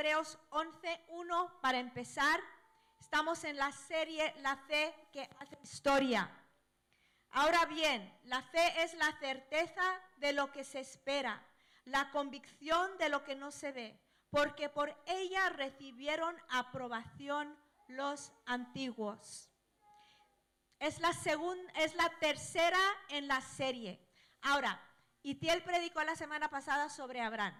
Hebreos 11.1 para empezar. Estamos en la serie La fe que hace historia. Ahora bien, la fe es la certeza de lo que se espera, la convicción de lo que no se ve, porque por ella recibieron aprobación los antiguos. Es la, segunda, es la tercera en la serie. Ahora, Itiel predicó la semana pasada sobre Abraham.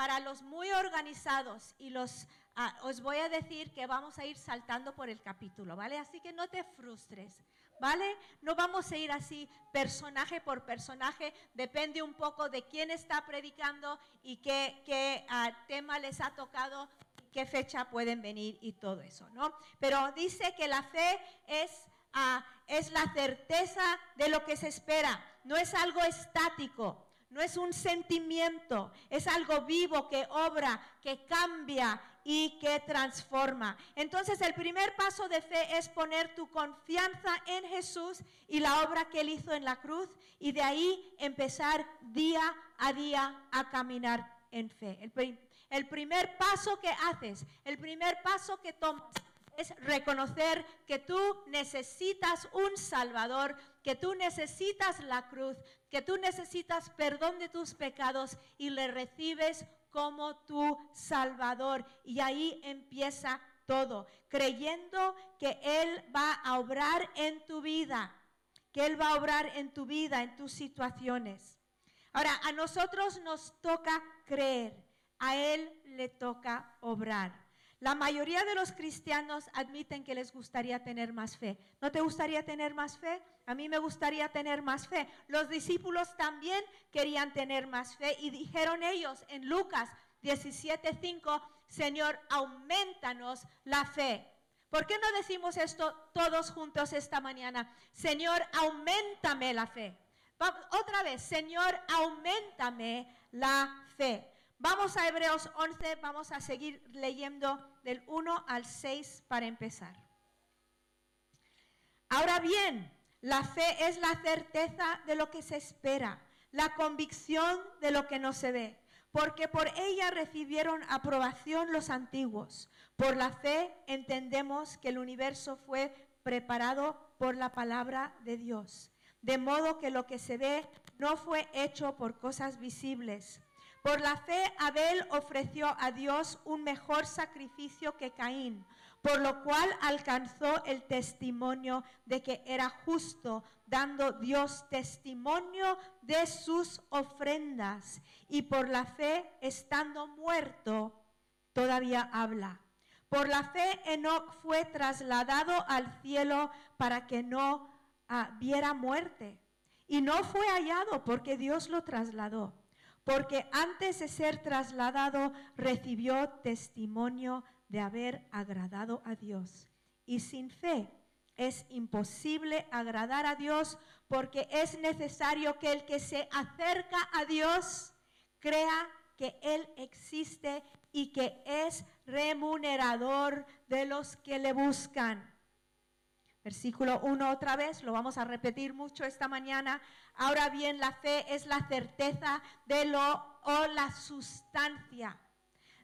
Para los muy organizados y los, ah, os voy a decir que vamos a ir saltando por el capítulo, ¿vale? Así que no te frustres, ¿vale? No vamos a ir así personaje por personaje, depende un poco de quién está predicando y qué, qué ah, tema les ha tocado, qué fecha pueden venir y todo eso, ¿no? Pero dice que la fe es Ah, es la certeza de lo que se espera, no es algo estático, no es un sentimiento, es algo vivo que obra, que cambia y que transforma. Entonces el primer paso de fe es poner tu confianza en Jesús y la obra que él hizo en la cruz y de ahí empezar día a día a caminar en fe. El, primer paso que haces, el primer paso que tomas es reconocer que tú necesitas un Salvador, que tú necesitas la cruz, que tú necesitas perdón de tus pecados y le recibes como tu Salvador. Y ahí empieza todo, creyendo que Él va a obrar en tu vida, que Él va a obrar en tu vida, en tus situaciones. Ahora, a nosotros nos toca creer, a Él le toca obrar. La mayoría de los cristianos admiten que les gustaría tener más fe. ¿No te gustaría tener más fe? A mí me gustaría tener más fe. Los discípulos también querían tener más fe y dijeron ellos en Lucas 17:5, Señor, aumentanos la fe. ¿Por qué no decimos esto todos juntos esta mañana? Señor, aumentame la fe. Otra vez, Señor, aumentame la fe. Vamos a Hebreos 11, vamos a seguir leyendo del 1 al 6 para empezar. Ahora bien, la fe es la certeza de lo que se espera, la convicción de lo que no se ve, porque por ella recibieron aprobación los antiguos. Por la fe entendemos que el universo fue preparado por la palabra de Dios, de modo que lo que se ve no fue hecho por cosas visibles por la fe Abel ofreció a Dios un mejor sacrificio que Caín, por lo cual alcanzó el testimonio de que era justo, dando Dios testimonio de sus ofrendas. Y por la fe, estando muerto, todavía habla. Por la fe Enoch fue trasladado al cielo para que no ah, viera muerte. Y no fue hallado porque Dios lo trasladó porque antes de ser trasladado recibió testimonio de haber agradado a Dios. Y sin fe es imposible agradar a Dios porque es necesario que el que se acerca a Dios crea que Él existe y que es remunerador de los que le buscan. Versículo 1 otra vez, lo vamos a repetir mucho esta mañana. Ahora bien, la fe es la certeza de lo o la sustancia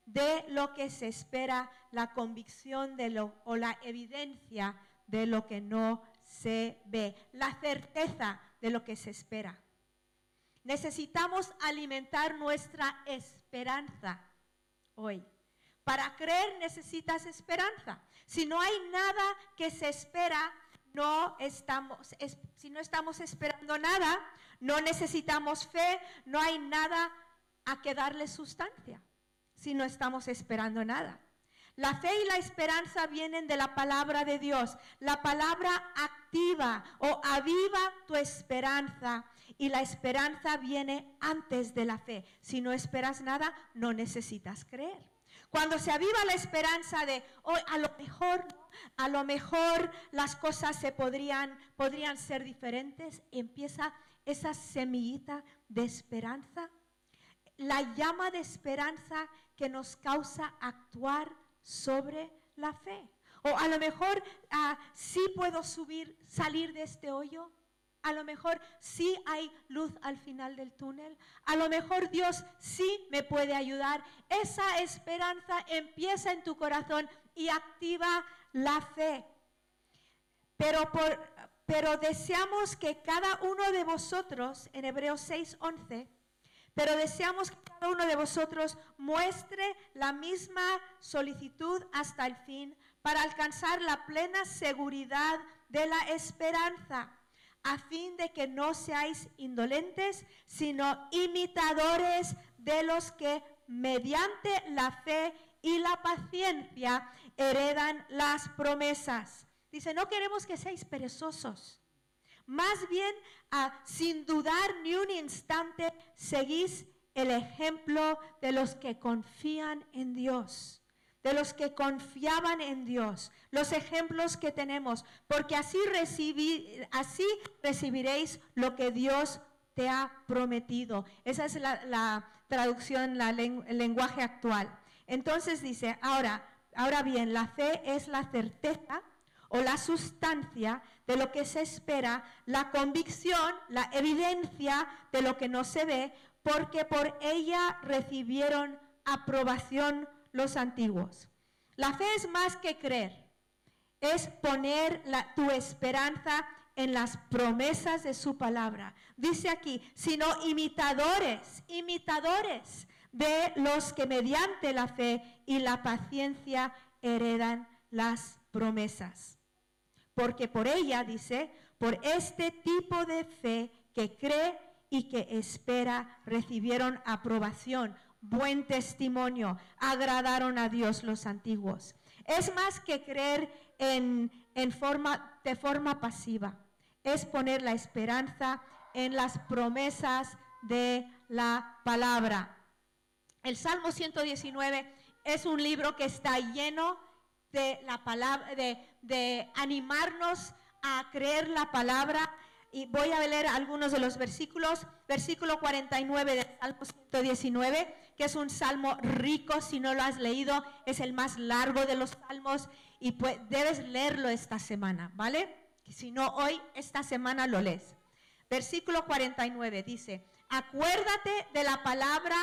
de lo que se espera, la convicción de lo o la evidencia de lo que no se ve, la certeza de lo que se espera. Necesitamos alimentar nuestra esperanza hoy. Para creer necesitas esperanza. Si no hay nada que se espera, no estamos, si no estamos esperando nada, no necesitamos fe, no hay nada a que darle sustancia, si no estamos esperando nada. La fe y la esperanza vienen de la palabra de Dios. La palabra activa o aviva tu esperanza. Y la esperanza viene antes de la fe. Si no esperas nada, no necesitas creer. Cuando se aviva la esperanza de, hoy a lo mejor, a lo mejor las cosas se podrían, podrían ser diferentes, empieza esa semillita de esperanza, la llama de esperanza que nos causa actuar sobre la fe. O a lo mejor ah, sí puedo subir, salir de este hoyo. A lo mejor sí hay luz al final del túnel, a lo mejor Dios sí me puede ayudar. Esa esperanza empieza en tu corazón y activa la fe. Pero, pero deseamos que cada uno de vosotros, en Hebreos 6:11, pero deseamos que cada uno de vosotros muestre la misma solicitud hasta el fin para alcanzar la plena seguridad de la esperanza, a fin de que no seáis indolentes, sino imitadores de los que mediante la fe y la paciencia heredan las promesas. Dice, no queremos que seáis perezosos más bien, sin dudar ni un instante, seguís el ejemplo de los que confían en Dios, de los que confiaban en Dios, los ejemplos que tenemos, porque así, así recibiréis lo que Dios te ha prometido. Esa es la, traducción, el lenguaje actual. Entonces dice, ahora, ahora bien, la fe es la certeza o la sustancia de lo que se espera, la convicción, la evidencia de lo que no se ve, porque por ella recibieron aprobación los antiguos. La fe es más que creer, es poner tu esperanza en las promesas de su palabra. Dice aquí, sino imitadores, imitadores de los que mediante la fe y la paciencia heredan las promesas porque por ella, dice, por este tipo de fe que cree y que espera, recibieron aprobación, buen testimonio, agradaron a Dios los antiguos. Es más que creer en, forma, de forma pasiva, es poner la esperanza en las promesas de la palabra. El Salmo 119 es un libro que está lleno de la palabra, de, animarnos a creer la palabra. Y voy a leer algunos de los versículos. Versículo 49 del Salmo 119, que es un salmo rico, si no lo has leído, es el más largo de los salmos y pues, debes leerlo esta semana, ¿vale? Si no hoy, esta semana lo lees. Versículo 49 dice, acuérdate de la palabra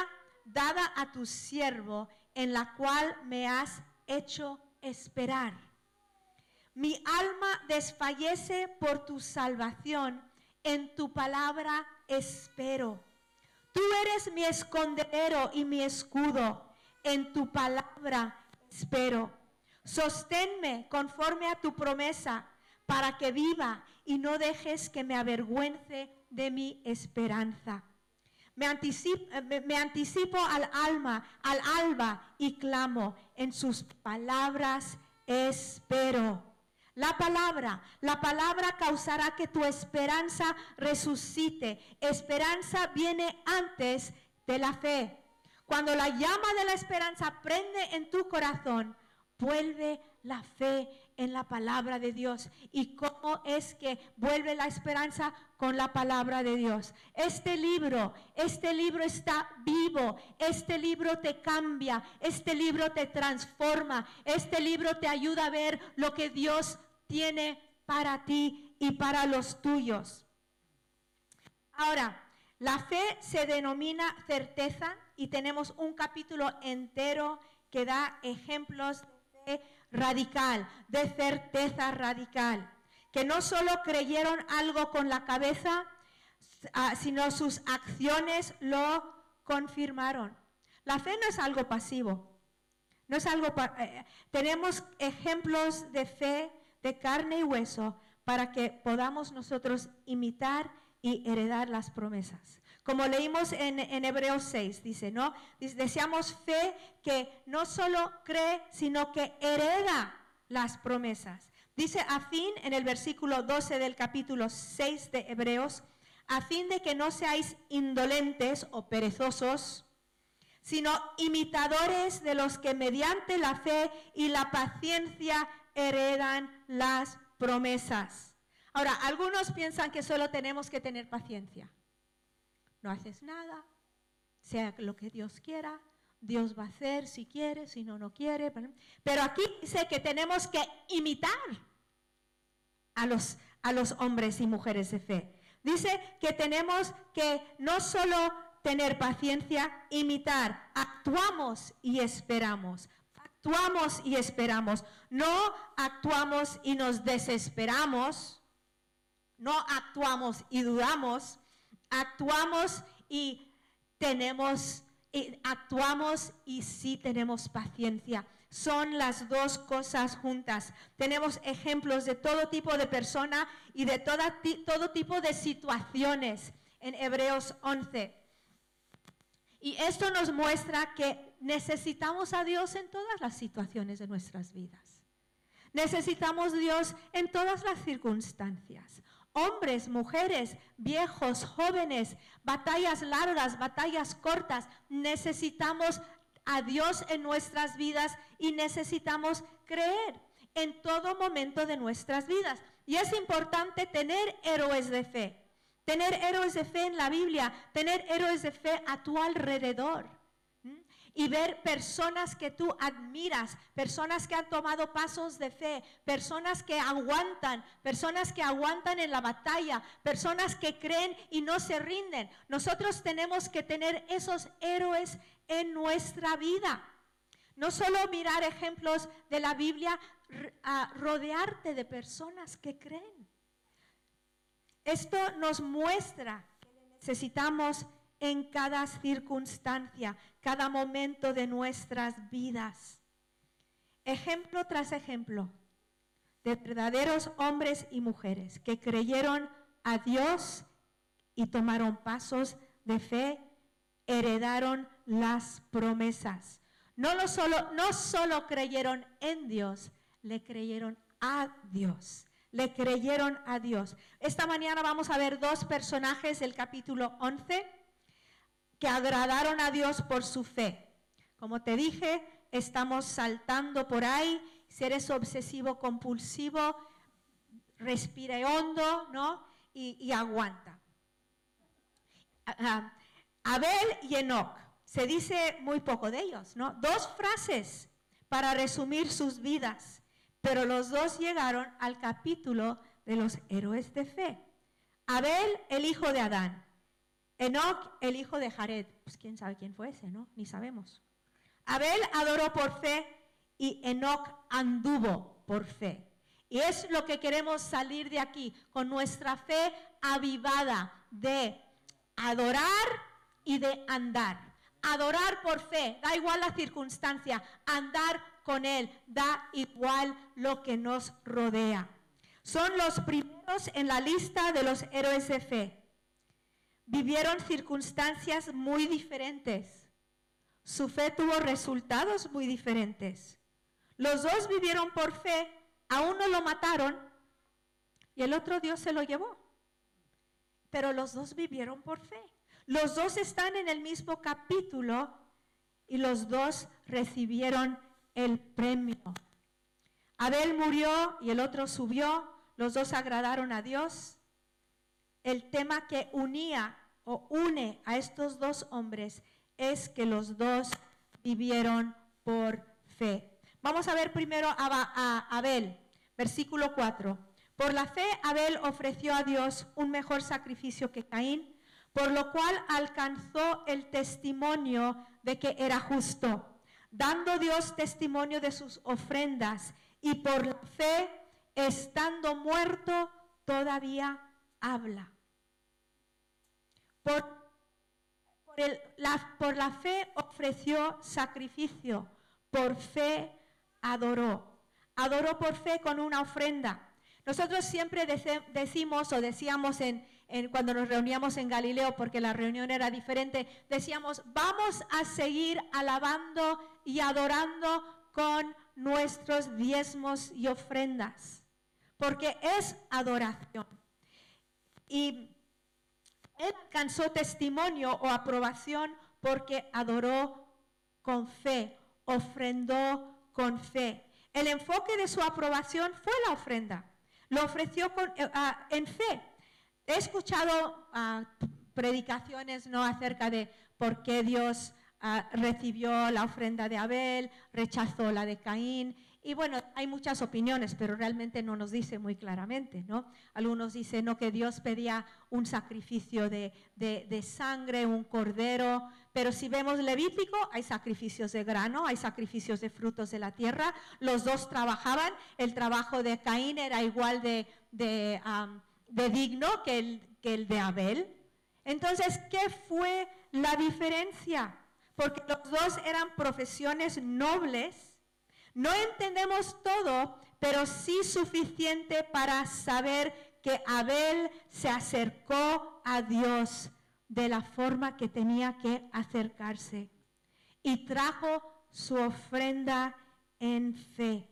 dada a tu siervo, en la cual me has hecho esperar. Mi alma desfallece por tu salvación, en tu palabra espero. Tú eres mi escondedero y mi escudo, en tu palabra espero. Sosténme conforme a tu promesa, para que viva y no dejes que me avergüence de mi esperanza. Me anticipo, me, anticipo, al alma, al alba y clamo. En sus palabras espero. La palabra, la palabra causará que tu esperanza resucite. Esperanza viene antes de la fe. Cuando la llama de la esperanza prende en tu corazón, vuelve la fe en la palabra de Dios. ¿Y cómo es que vuelve la esperanza con la palabra de Dios? Este libro, este libro está vivo, este libro te cambia, este libro te transforma, este libro te ayuda a ver lo que Dios tiene para ti y para los tuyos. Ahora, la fe se denomina certeza y tenemos un capítulo entero que da ejemplos radical, de certeza radical, que no solo creyeron algo con la cabeza, ah, sino sus acciones lo confirmaron. La fe no es algo pasivo, no es algo eh, tenemos ejemplos de fe de carne y hueso para que podamos nosotros imitar y heredar las promesas. Como leímos en, Hebreos 6, dice, ¿no? deseamos fe que no solo cree, sino que hereda las promesas. Dice a fin, en el versículo 12 del capítulo 6 de Hebreos, a fin de que no seáis indolentes o perezosos, sino imitadores de los que mediante la fe y la paciencia heredan las promesas. Ahora, algunos piensan que solo tenemos que tener paciencia no haces nada, sea lo que Dios quiera, Dios va a hacer si quiere, si no, no quiere. Pero aquí dice que tenemos que imitar a los, a los hombres y mujeres de fe. Dice que tenemos que no solo tener paciencia, imitar, actuamos y esperamos. Actuamos y esperamos. No actuamos y nos desesperamos. No actuamos y dudamos. Actuamos y tenemos, actuamos y sí tenemos paciencia. Son las dos cosas juntas. Tenemos ejemplos de todo tipo de persona y de todo tipo de situaciones en Hebreos 11. Y esto nos muestra que necesitamos a Dios en todas las situaciones de nuestras vidas. Necesitamos Dios en todas las circunstancias. Hombres, mujeres, viejos, jóvenes, batallas largas, batallas cortas. Necesitamos a Dios en nuestras vidas y necesitamos creer en todo momento de nuestras vidas. Y es importante tener héroes de fe, tener héroes de fe en la Biblia, tener héroes de fe a tu alrededor y ver personas que tú admiras, personas que han tomado pasos de fe, personas que aguantan, personas que aguantan en la batalla, personas que creen y no se rinden. Nosotros tenemos que tener esos héroes en nuestra vida. No solo mirar ejemplos de la Biblia, rodearte de personas que creen. Esto nos muestra que necesitamos en cada circunstancia, cada momento de nuestras vidas. Ejemplo tras ejemplo de verdaderos hombres y mujeres que creyeron a Dios y tomaron pasos de fe, heredaron las promesas. No, lo solo, no solo creyeron en Dios, le creyeron a Dios. Le creyeron a Dios. Esta mañana vamos a ver dos personajes del capítulo 11 que agradaron a Dios por su fe. Como te dije, estamos saltando por ahí. Si eres obsesivo compulsivo, respire hondo, ¿no? Y, aguanta. Abel y Enoch. Se dice muy poco de ellos, ¿no? Dos frases para resumir sus vidas, pero los dos llegaron al capítulo de los héroes de fe. Abel, el hijo de Adán, Enoch, el hijo de Jared. Pues quién sabe quién fue ese, ¿no? Ni sabemos. Abel adoró por fe y Enoch anduvo por fe. Y es lo que queremos salir de aquí, con nuestra fe avivada de adorar y de andar. Adorar por fe, da igual la circunstancia, andar con Él, da igual lo que nos rodea. Son los primeros en la lista de los héroes de fe vivieron circunstancias muy diferentes. Su fe tuvo resultados muy diferentes. Los dos vivieron por fe, a uno lo mataron y el otro Dios se lo llevó. Pero los dos vivieron por fe. Los dos están en el mismo capítulo y los dos recibieron el premio. Abel murió y el otro subió. Los dos agradaron a Dios el tema que unía o une a estos dos hombres es que los dos vivieron por fe. Vamos a ver primero a, Abel, versículo 4. Por la fe Abel ofreció a Dios un mejor sacrificio que Caín, por lo cual alcanzó el testimonio de que era justo, dando Dios testimonio de sus ofrendas, y por la fe, estando muerto, todavía habla. Por, la, por la fe ofreció sacrificio, por fe adoró. Adoró por fe con una ofrenda. Nosotros siempre decimos o decíamos en, cuando nos reuníamos en Galileo, porque la reunión era diferente, decíamos, vamos a seguir alabando y adorando con nuestros diezmos y ofrendas, porque es adoración. Y él alcanzó testimonio o aprobación porque adoró con fe, ofrendó con fe. El enfoque de su aprobación fue la ofrenda. Lo ofreció eh, ah, en fe. He escuchado ah, predicaciones no acerca de por qué Dios ah, recibió la ofrenda de Abel, rechazó la de Caín y bueno, hay muchas opiniones, pero realmente no nos dice muy claramente, ¿no? Algunos dicen no, que Dios pedía un sacrificio de, de, sangre, un cordero, pero si vemos Levítico, hay sacrificios de grano, hay sacrificios de frutos de la tierra, los dos trabajaban, el trabajo de Caín era igual de, de, digno que el, que el de Abel. Entonces, ¿qué fue la diferencia? Porque los dos eran profesiones nobles no entendemos todo, pero sí suficiente para saber que Abel se acercó a Dios de la forma que tenía que acercarse y trajo su ofrenda en fe.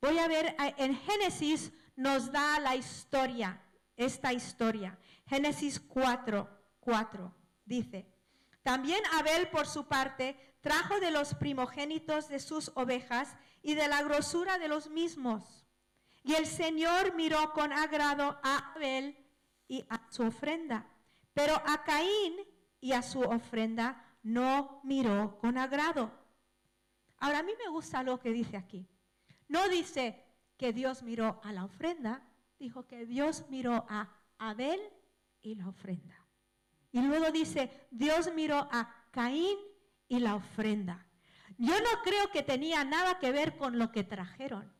Voy a ver, en Génesis nos da la historia, esta historia. Génesis 4, 4 dice, también Abel por su parte trajo de los primogénitos de sus ovejas y de la grosura de los mismos. Y el Señor miró con agrado a Abel y a su ofrenda, pero a Caín y a su ofrenda no miró con agrado. Ahora a mí me gusta lo que dice aquí. No dice que Dios miró a la ofrenda, dijo que Dios miró a Abel y la ofrenda. Y luego dice, Dios miró a Caín y la ofrenda. Yo no creo que tenía nada que ver con lo que trajeron,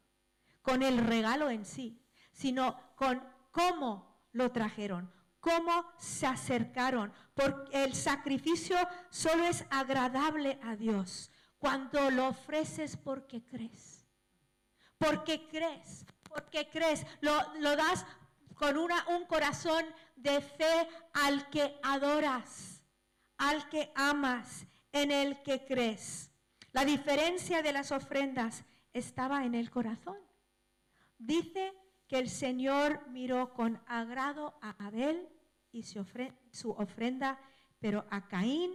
con el regalo en sí, sino con cómo lo trajeron, cómo se acercaron, porque el sacrificio solo es agradable a Dios cuando lo ofreces porque crees. Porque crees, porque crees, lo, lo das con una, un corazón de fe al que adoras, al que amas en el que crees. La diferencia de las ofrendas estaba en el corazón. Dice que el Señor miró con agrado a Abel y su ofrenda, pero a Caín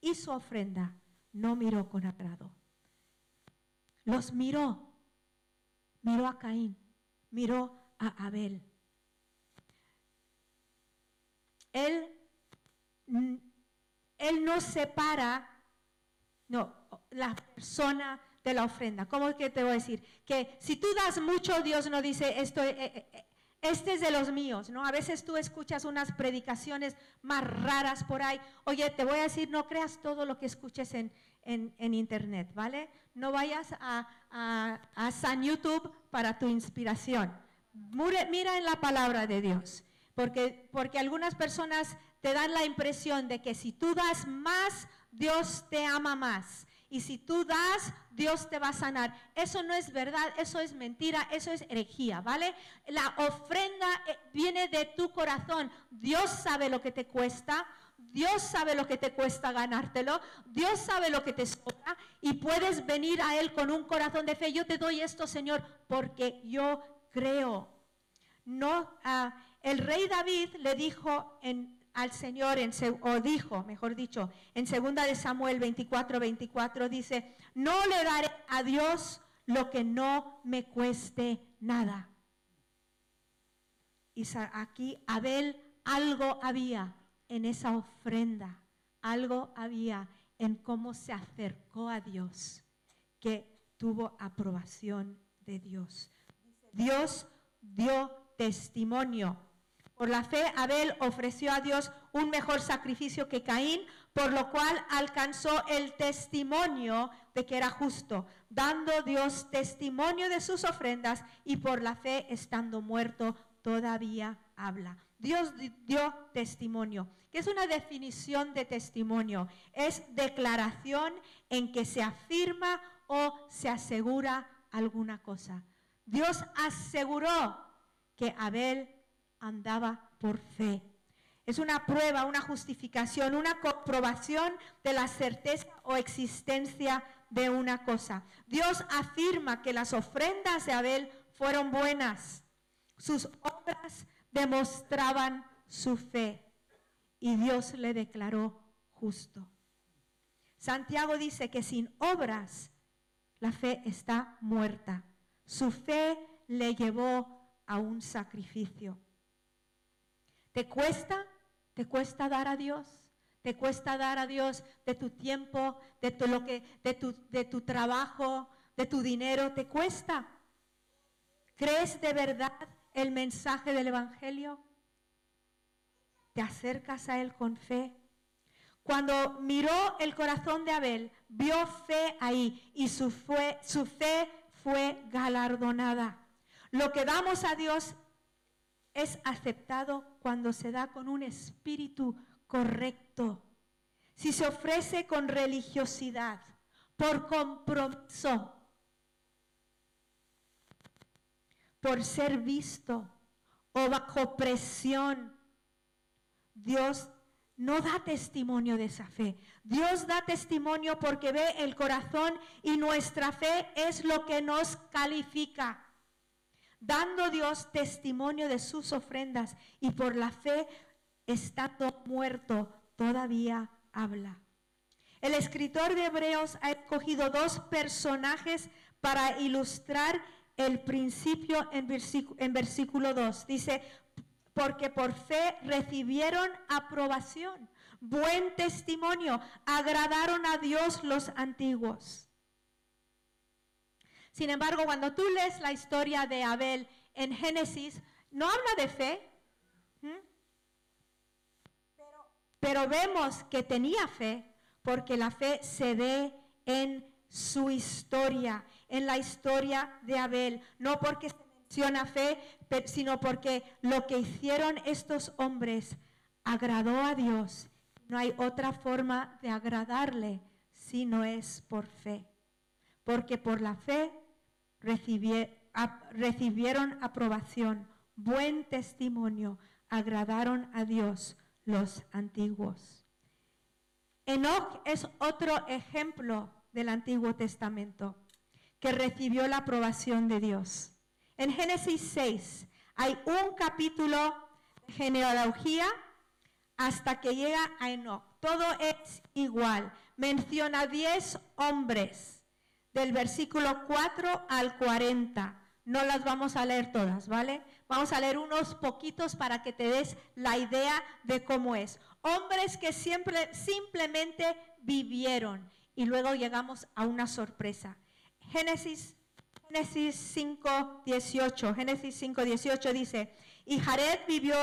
y su ofrenda no miró con agrado. Los miró, miró a Caín, miró a Abel. Él él no separa, no, la persona de la ofrenda. ¿Cómo que te voy a decir? Que si tú das mucho, Dios no dice, esto, eh, eh, eh, este es de los míos, ¿no? A veces tú escuchas unas predicaciones más raras por ahí. Oye, te voy a decir, no creas todo lo que escuches en, internet, ¿vale? No vayas a, a San YouTube para tu inspiración. Mira en la palabra de Dios. Porque, porque algunas personas te dan la impresión de que si tú das más, Dios te ama más. Y si tú das, Dios te va a sanar. Eso no es verdad, eso es mentira, eso es herejía, ¿vale? La ofrenda eh, viene de tu corazón. Dios sabe lo que te cuesta. Dios sabe lo que te cuesta ganártelo. Dios sabe lo que te sobra. Y puedes venir a Él con un corazón de fe. Yo te doy esto, Señor, porque yo creo. No, uh, el rey David le dijo en al Señor, en, o dijo, mejor dicho, en segunda de Samuel 24, 24, dice, no le daré a Dios lo que no me cueste nada. Y aquí Abel algo había en esa ofrenda, algo había en cómo se acercó a Dios, que tuvo aprobación de Dios. Dios dio testimonio por la fe, Abel ofreció a Dios un mejor sacrificio que Caín, por lo cual alcanzó el testimonio de que era justo, dando Dios testimonio de sus ofrendas y por la fe, estando muerto, todavía habla. Dios dio testimonio. ¿Qué es una definición de testimonio? Es declaración en que se afirma o se asegura alguna cosa. Dios aseguró que Abel andaba por fe. Es una prueba, una justificación, una comprobación de la certeza o existencia de una cosa. Dios afirma que las ofrendas de Abel fueron buenas. Sus obras demostraban su fe y Dios le declaró justo. Santiago dice que sin obras la fe está muerta. Su fe le llevó a un sacrificio. ¿Te cuesta? ¿Te cuesta dar a Dios? ¿Te cuesta dar a Dios de tu tiempo, de tu, lo que, de tu, de tu trabajo, de tu dinero te cuesta. ¿Crees de verdad el mensaje del Evangelio? ¿Te acercas a Él con fe? Cuando miró el corazón de Abel, vio fe ahí y su, su fe fue galardonada. Lo que damos a Dios es aceptado cuando se da con un espíritu correcto. Si se ofrece con religiosidad, por compromiso, por ser visto o bajo presión, Dios no da testimonio de esa fe. Dios da testimonio porque ve el corazón y nuestra fe es lo que nos califica. Dando Dios testimonio de sus ofrendas y por la fe, estando muerto, todavía habla. El escritor de Hebreos ha escogido dos personajes para ilustrar el principio en en versículo 2. Dice, porque por fe recibieron aprobación, buen testimonio, agradaron a Dios los antiguos. Sin embargo, cuando tú lees la historia de Abel en Génesis, no habla de fe, pero, vemos que tenía fe, porque la fe se ve en su historia, en la historia de Abel, no porque se menciona fe, sino porque lo que hicieron estos hombres agradó a Dios. No hay otra forma de agradarle si no es por fe, porque por la fe recibieron aprobación, buen testimonio, agradaron a Dios los antiguos. Enoch es otro ejemplo del Antiguo Testamento que recibió la aprobación de Dios. En Génesis 6 hay un capítulo de genealogía hasta que llega a Enoch. Todo es igual. Menciona 10 hombres del versículo 4 al 40. No las vamos a leer todas, ¿vale? Vamos a leer unos poquitos para que te des la idea de cómo es. Hombres que siempre, simplemente vivieron. Y luego llegamos a una sorpresa. Génesis, Génesis 5, 18. Génesis 5, 18 dice, y Jared vivió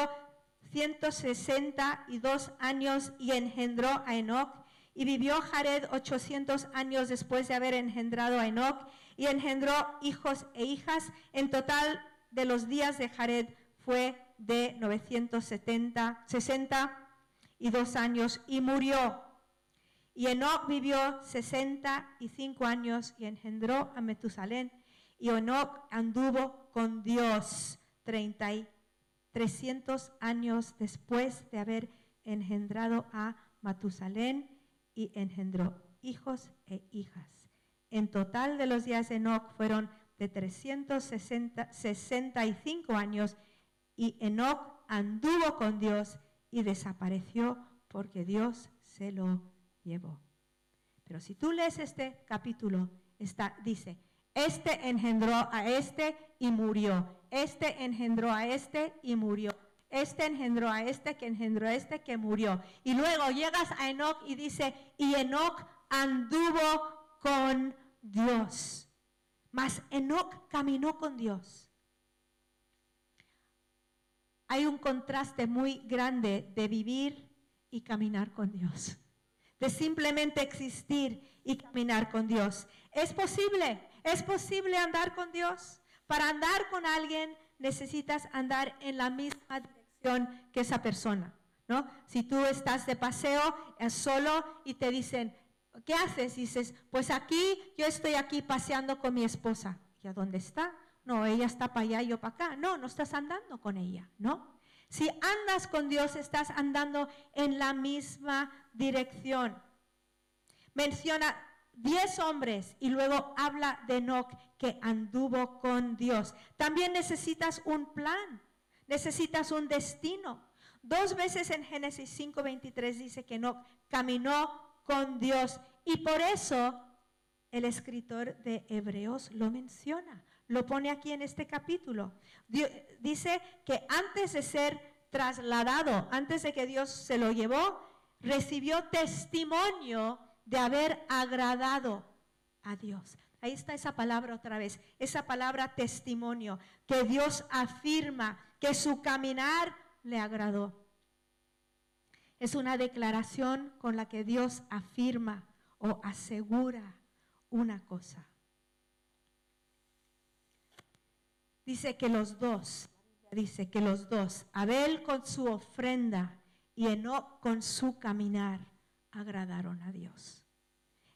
162 años y engendró a Enoch. Y vivió Jared 800 años después de haber engendrado a Enoch y engendró hijos e hijas. En total de los días de Jared fue de 970, 60 y dos años y murió. Y Enoch vivió 65 años y engendró a Metusalén. Y Enoch anduvo con Dios 30 y 300 años después de haber engendrado a Matusalén y engendró hijos e hijas. En total de los días de Enoch fueron de 365 años y Enoch anduvo con Dios y desapareció porque Dios se lo llevó. Pero si tú lees este capítulo, está, dice, este engendró a este y murió. Este engendró a este y murió. Este engendró a este que engendró a este que murió. Y luego llegas a Enoch y dice, y Enoch anduvo con Dios. Mas Enoch caminó con Dios hay un contraste muy grande de vivir y caminar con Dios, de simplemente existir y caminar con Dios. ¿Es posible? ¿Es posible andar con Dios? Para andar con alguien necesitas andar en la misma dirección que esa persona, ¿no? Si tú estás de paseo eh, solo y te dicen, ¿qué haces? dices, pues aquí, yo estoy aquí paseando con mi esposa. ¿Y a dónde está? No, ella está para allá y yo para acá. No, no estás andando con ella, ¿no? Si andas con Dios, estás andando en la misma dirección. Menciona 10 hombres y luego habla de Enoch que anduvo con Dios. También necesitas un plan, necesitas un destino. Dos veces en Génesis 5:23 dice que Enoch caminó con Dios y por eso el escritor de Hebreos lo menciona lo pone aquí en este capítulo. dice que antes de ser trasladado, antes de que Dios se lo llevó, recibió testimonio de haber agradado a Dios. Ahí está esa palabra otra vez, esa palabra testimonio, que Dios afirma que su caminar le agradó. Es una declaración con la que Dios afirma o asegura una cosa. Dice que los dos, dice que los dos, Abel con su ofrenda y Enoch con su caminar, agradaron a Dios.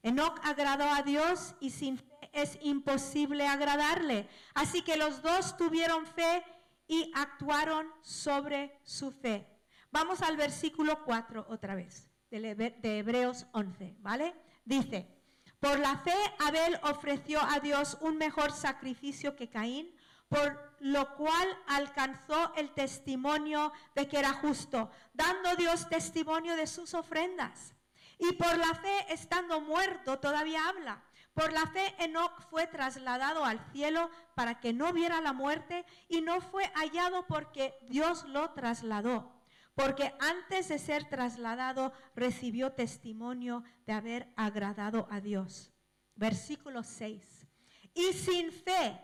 Enoch agradó a Dios y sin fe es imposible agradarle. Así que los dos tuvieron fe y actuaron sobre su fe. Vamos al versículo 4 otra vez, de Hebreos 11, ¿vale? Dice, por la fe Abel ofreció a Dios un mejor sacrificio que Caín, por lo cual alcanzó el testimonio de que era justo, dando Dios testimonio de sus ofrendas. Y por la fe, estando muerto, todavía habla. Por la fe, Enoch fue trasladado al cielo para que no viera la muerte y no fue hallado porque Dios lo trasladó. Porque antes de ser trasladado recibió testimonio de haber agradado a Dios. Versículo 6. Y sin fe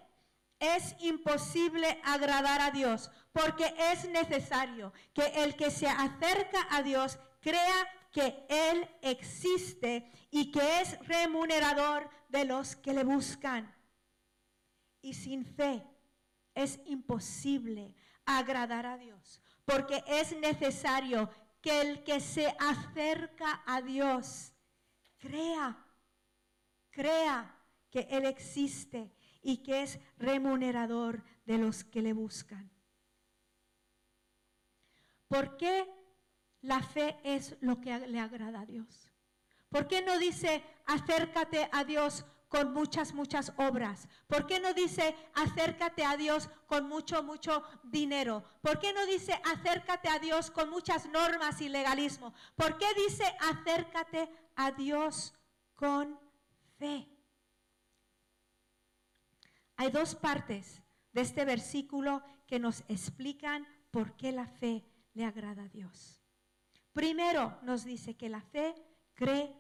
es imposible agradar a Dios, porque es necesario que el que se acerca a Dios crea que Él existe y que es remunerador de los que le buscan. Y sin fe es imposible agradar a Dios, porque es necesario que el que se acerca a Dios crea, crea que Él existe y que es remunerador de los que le buscan. ¿Por qué la fe es lo que le agrada a Dios. ¿Por qué no dice acércate a Dios con muchas, muchas obras? ¿Por qué no dice acércate a Dios con mucho, mucho dinero? ¿Por qué no dice acércate a Dios con muchas normas y legalismo? ¿Por qué dice acércate a Dios con fe? Hay dos partes de este versículo que nos explican por qué la fe le agrada a Dios. Primero nos dice que la fe cree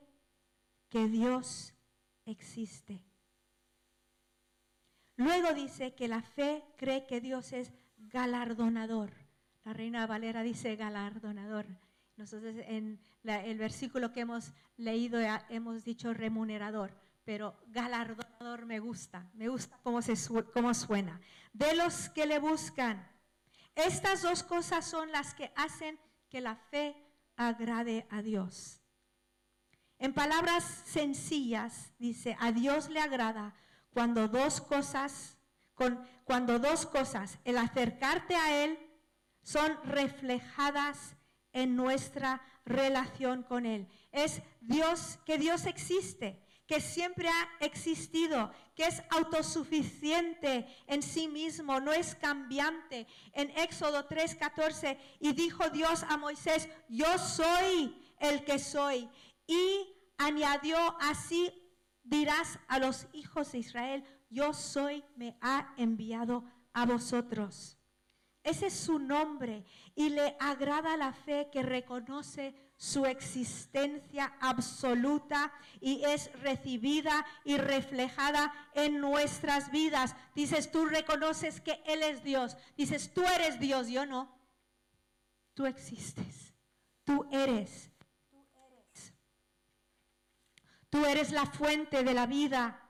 que Dios existe. Luego dice que la fe cree que Dios es galardonador. La reina Valera dice galardonador. Nosotros en el versículo que hemos leído hemos dicho remunerador, pero galardonador me gusta, me gusta cómo, se, cómo suena. De los que le buscan. Estas dos cosas son las que hacen que la fe agrade a Dios. En palabras sencillas, dice, a Dios le agrada cuando dos cosas, cuando dos cosas, el acercarte a Él, son reflejadas en nuestra relación con Él. Es Dios, que Dios existe, que siempre ha existido, que es autosuficiente en sí mismo, no es cambiante. En Éxodo 3:14, y dijo Dios a Moisés, yo soy el que soy. Y añadió así, dirás a los hijos de Israel, yo soy, me ha enviado a vosotros. Ese es su nombre y le agrada la fe que reconoce su existencia absoluta y es recibida y reflejada en nuestras vidas. Dices, tú reconoces que Él es Dios. Dices, tú eres Dios, yo no. Tú existes. Tú eres. Tú eres. La fuente de la vida.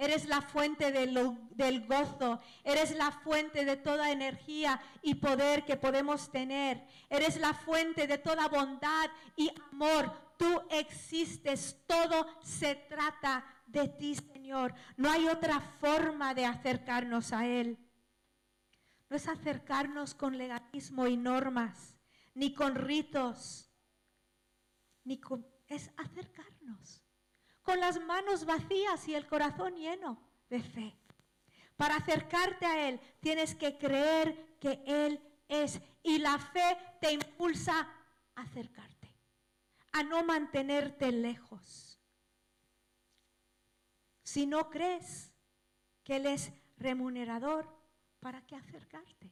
Eres la fuente del gozo. Eres la fuente de toda energía y poder que podemos tener. Eres la fuente de toda bondad y amor. Tú existes. Todo se trata de ti, Señor. No hay otra forma de acercarnos a Él. No es acercarnos con legalismo y normas, ni con ritos, ni con... Es acercarnos con las manos vacías y el corazón lleno de fe. Para acercarte a Él tienes que creer que Él es y la fe te impulsa a acercarte, a no mantenerte lejos. Si no crees que Él es remunerador, ¿para qué acercarte?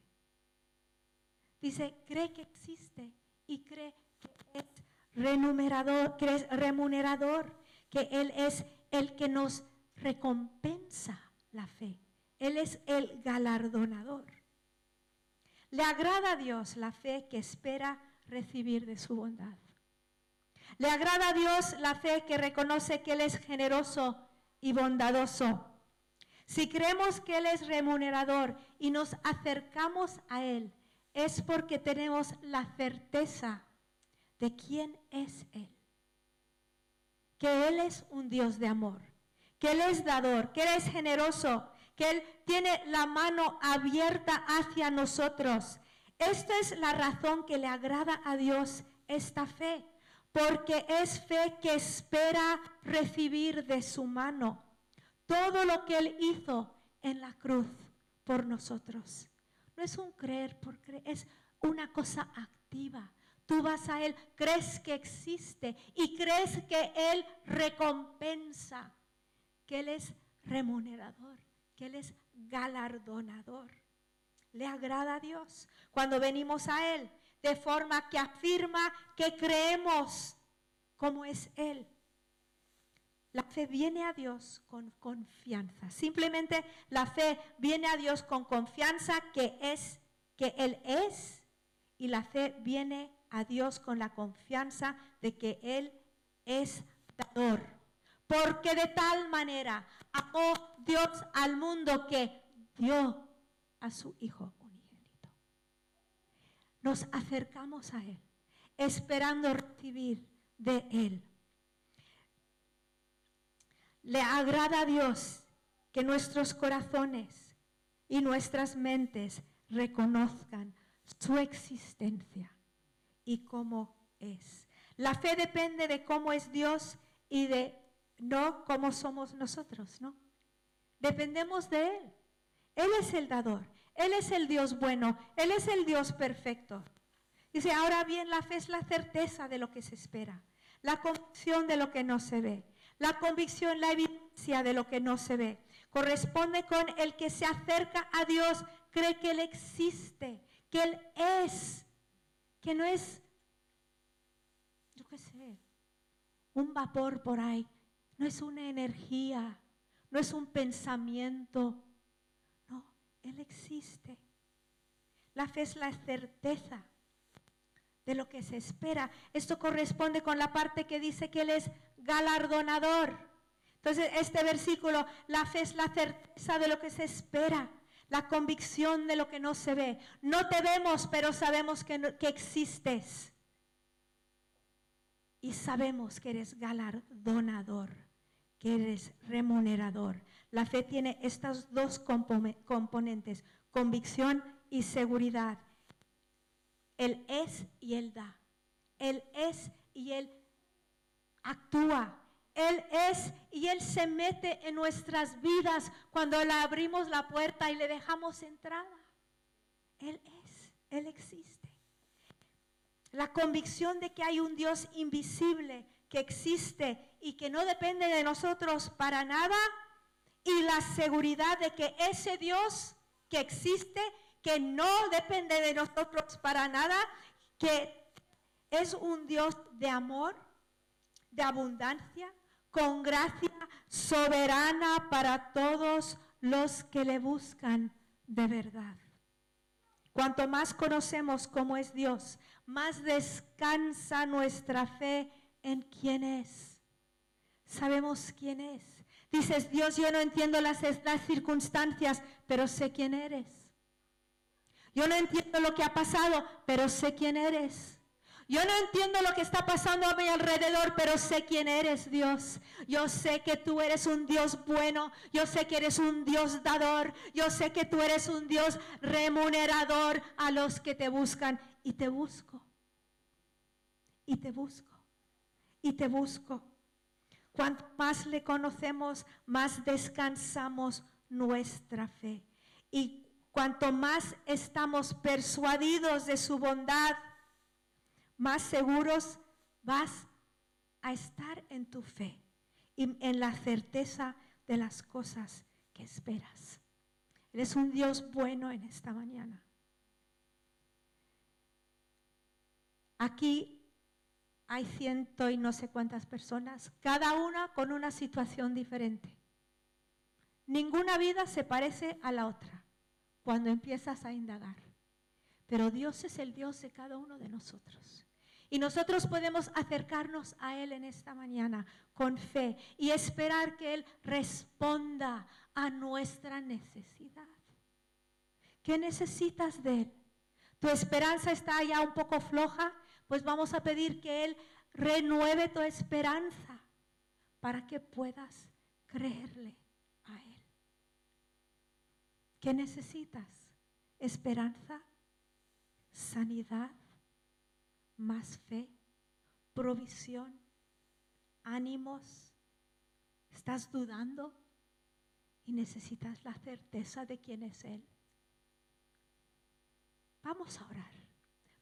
Dice, cree que existe y cree que es remunerador, que remunerador que Él es el que nos recompensa la fe. Él es el galardonador. Le agrada a Dios la fe que espera recibir de su bondad. Le agrada a Dios la fe que reconoce que Él es generoso y bondadoso. Si creemos que Él es remunerador y nos acercamos a Él, es porque tenemos la certeza de quién es Él. Que Él es un Dios de amor, que Él es dador, que Él es generoso, que Él tiene la mano abierta hacia nosotros. Esta es la razón que le agrada a Dios esta fe, porque es fe que espera recibir de su mano todo lo que Él hizo en la cruz por nosotros. No es un creer por creer, es una cosa activa. Tú vas a Él, crees que existe y crees que Él recompensa, que Él es remunerador, que Él es galardonador. Le agrada a Dios cuando venimos a Él, de forma que afirma que creemos como es Él. La fe viene a Dios con confianza. Simplemente la fe viene a Dios con confianza que es que él es y la fe viene a Dios con la confianza de que él es dador. Porque de tal manera amó Dios al mundo que dio a su hijo unigénito. Nos acercamos a él esperando recibir de él le agrada a Dios que nuestros corazones y nuestras mentes reconozcan su existencia y cómo es. La fe depende de cómo es Dios y de no cómo somos nosotros, ¿no? Dependemos de Él. Él es el dador, Él es el Dios bueno, Él es el Dios perfecto. Dice, ahora bien, la fe es la certeza de lo que se espera, la convicción de lo que no se ve. La convicción, la evidencia de lo que no se ve. Corresponde con el que se acerca a Dios, cree que Él existe, que Él es, que no es, yo qué sé, un vapor por ahí, no es una energía, no es un pensamiento, no, Él existe. La fe es la certeza de lo que se espera. Esto corresponde con la parte que dice que Él es galardonador. Entonces, este versículo, la fe es la certeza de lo que se espera, la convicción de lo que no se ve. No te vemos, pero sabemos que, que existes. Y sabemos que eres galardonador, que eres remunerador. La fe tiene estos dos componentes, convicción y seguridad. Él es y Él da. Él es y Él actúa. Él es y Él se mete en nuestras vidas cuando le abrimos la puerta y le dejamos entrada. Él es, Él existe. La convicción de que hay un Dios invisible que existe y que no depende de nosotros para nada y la seguridad de que ese Dios que existe, que no depende de nosotros para nada, que es un Dios de amor, de abundancia, con gracia soberana para todos los que le buscan de verdad. Cuanto más conocemos cómo es Dios, más descansa nuestra fe en quién es. Sabemos quién es. Dices, Dios, yo no entiendo las, las circunstancias, pero sé quién eres. Yo no entiendo lo que ha pasado, pero sé quién eres. Yo no entiendo lo que está pasando a mi alrededor, pero sé quién eres, Dios. Yo sé que tú eres un Dios bueno. Yo sé que eres un Dios dador. Yo sé que tú eres un Dios remunerador a los que te buscan. Y te busco. Y te busco. Y te busco. Cuanto más le conocemos, más descansamos nuestra fe. Y cuanto más estamos persuadidos de su bondad, más seguros vas a estar en tu fe y en la certeza de las cosas que esperas. Eres un Dios bueno en esta mañana. Aquí hay ciento y no sé cuántas personas, cada una con una situación diferente. Ninguna vida se parece a la otra cuando empiezas a indagar. Pero Dios es el Dios de cada uno de nosotros. Y nosotros podemos acercarnos a Él en esta mañana con fe y esperar que Él responda a nuestra necesidad. ¿Qué necesitas de Él? ¿Tu esperanza está ya un poco floja? Pues vamos a pedir que Él renueve tu esperanza para que puedas creerle a Él. ¿Qué necesitas? Esperanza, sanidad, más fe, provisión, ánimos. ¿Estás dudando? Y necesitas la certeza de quién es Él. Vamos a orar.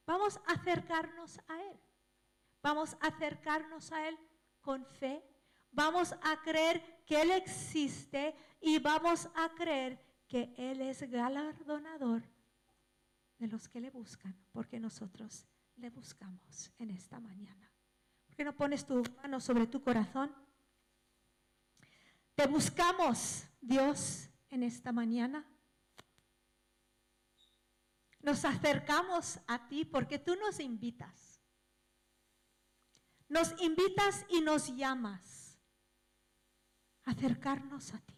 Vamos a acercarnos a Él. Vamos a acercarnos a Él con fe. Vamos a creer que Él existe y vamos a creer que Él es galardonador de los que le buscan, porque nosotros le buscamos en esta mañana. ¿Por qué no pones tu mano sobre tu corazón? Te buscamos, Dios, en esta mañana. Nos acercamos a ti porque tú nos invitas. Nos invitas y nos llamas a acercarnos a ti.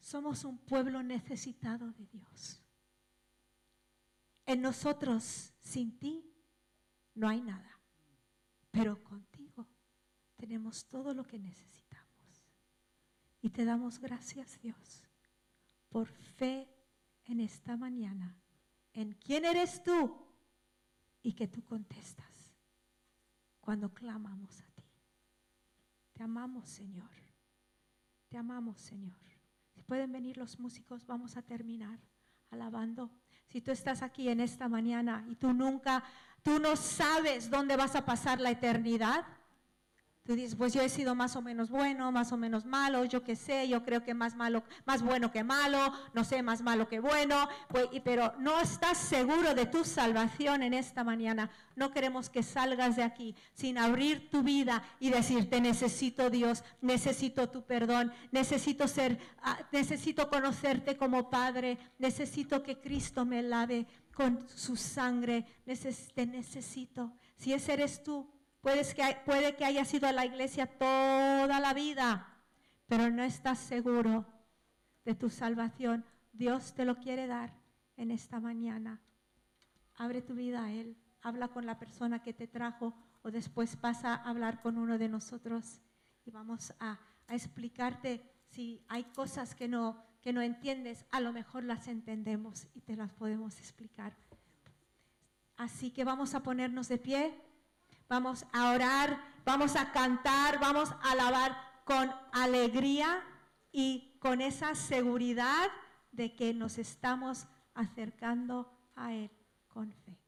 Somos un pueblo necesitado de Dios. En nosotros, sin ti, no hay nada. Pero contigo tenemos todo lo que necesitamos. Y te damos gracias, Dios, por fe en esta mañana, en quién eres tú y que tú contestas cuando clamamos a ti. Te amamos, Señor. Te amamos, Señor. Si pueden venir los músicos, vamos a terminar alabando. Si tú estás aquí en esta mañana y tú nunca, tú no sabes dónde vas a pasar la eternidad, Tú dices, pues yo he sido más o menos bueno, más o menos malo, yo qué sé, yo creo que más malo, más bueno que malo, no sé, más malo que bueno, pues, pero no estás seguro de tu salvación en esta mañana. No queremos que salgas de aquí sin abrir tu vida y decir, te necesito Dios, necesito tu perdón, necesito ser, ah, necesito conocerte como Padre, necesito que Cristo me lave con su sangre, te necesito. Si ese eres tú, que, puede que haya sido a la iglesia toda la vida, pero no estás seguro de tu salvación. Dios te lo quiere dar en esta mañana. Abre tu vida a Él. Habla con la persona que te trajo o después pasa a hablar con uno de nosotros y vamos a, a explicarte si hay cosas que no, que no entiendes, a lo mejor las entendemos y te las podemos explicar. Así que vamos a ponernos de pie vamos a orar, vamos a cantar, vamos a alabar con alegría y con esa seguridad de que nos estamos acercando a Él con fe.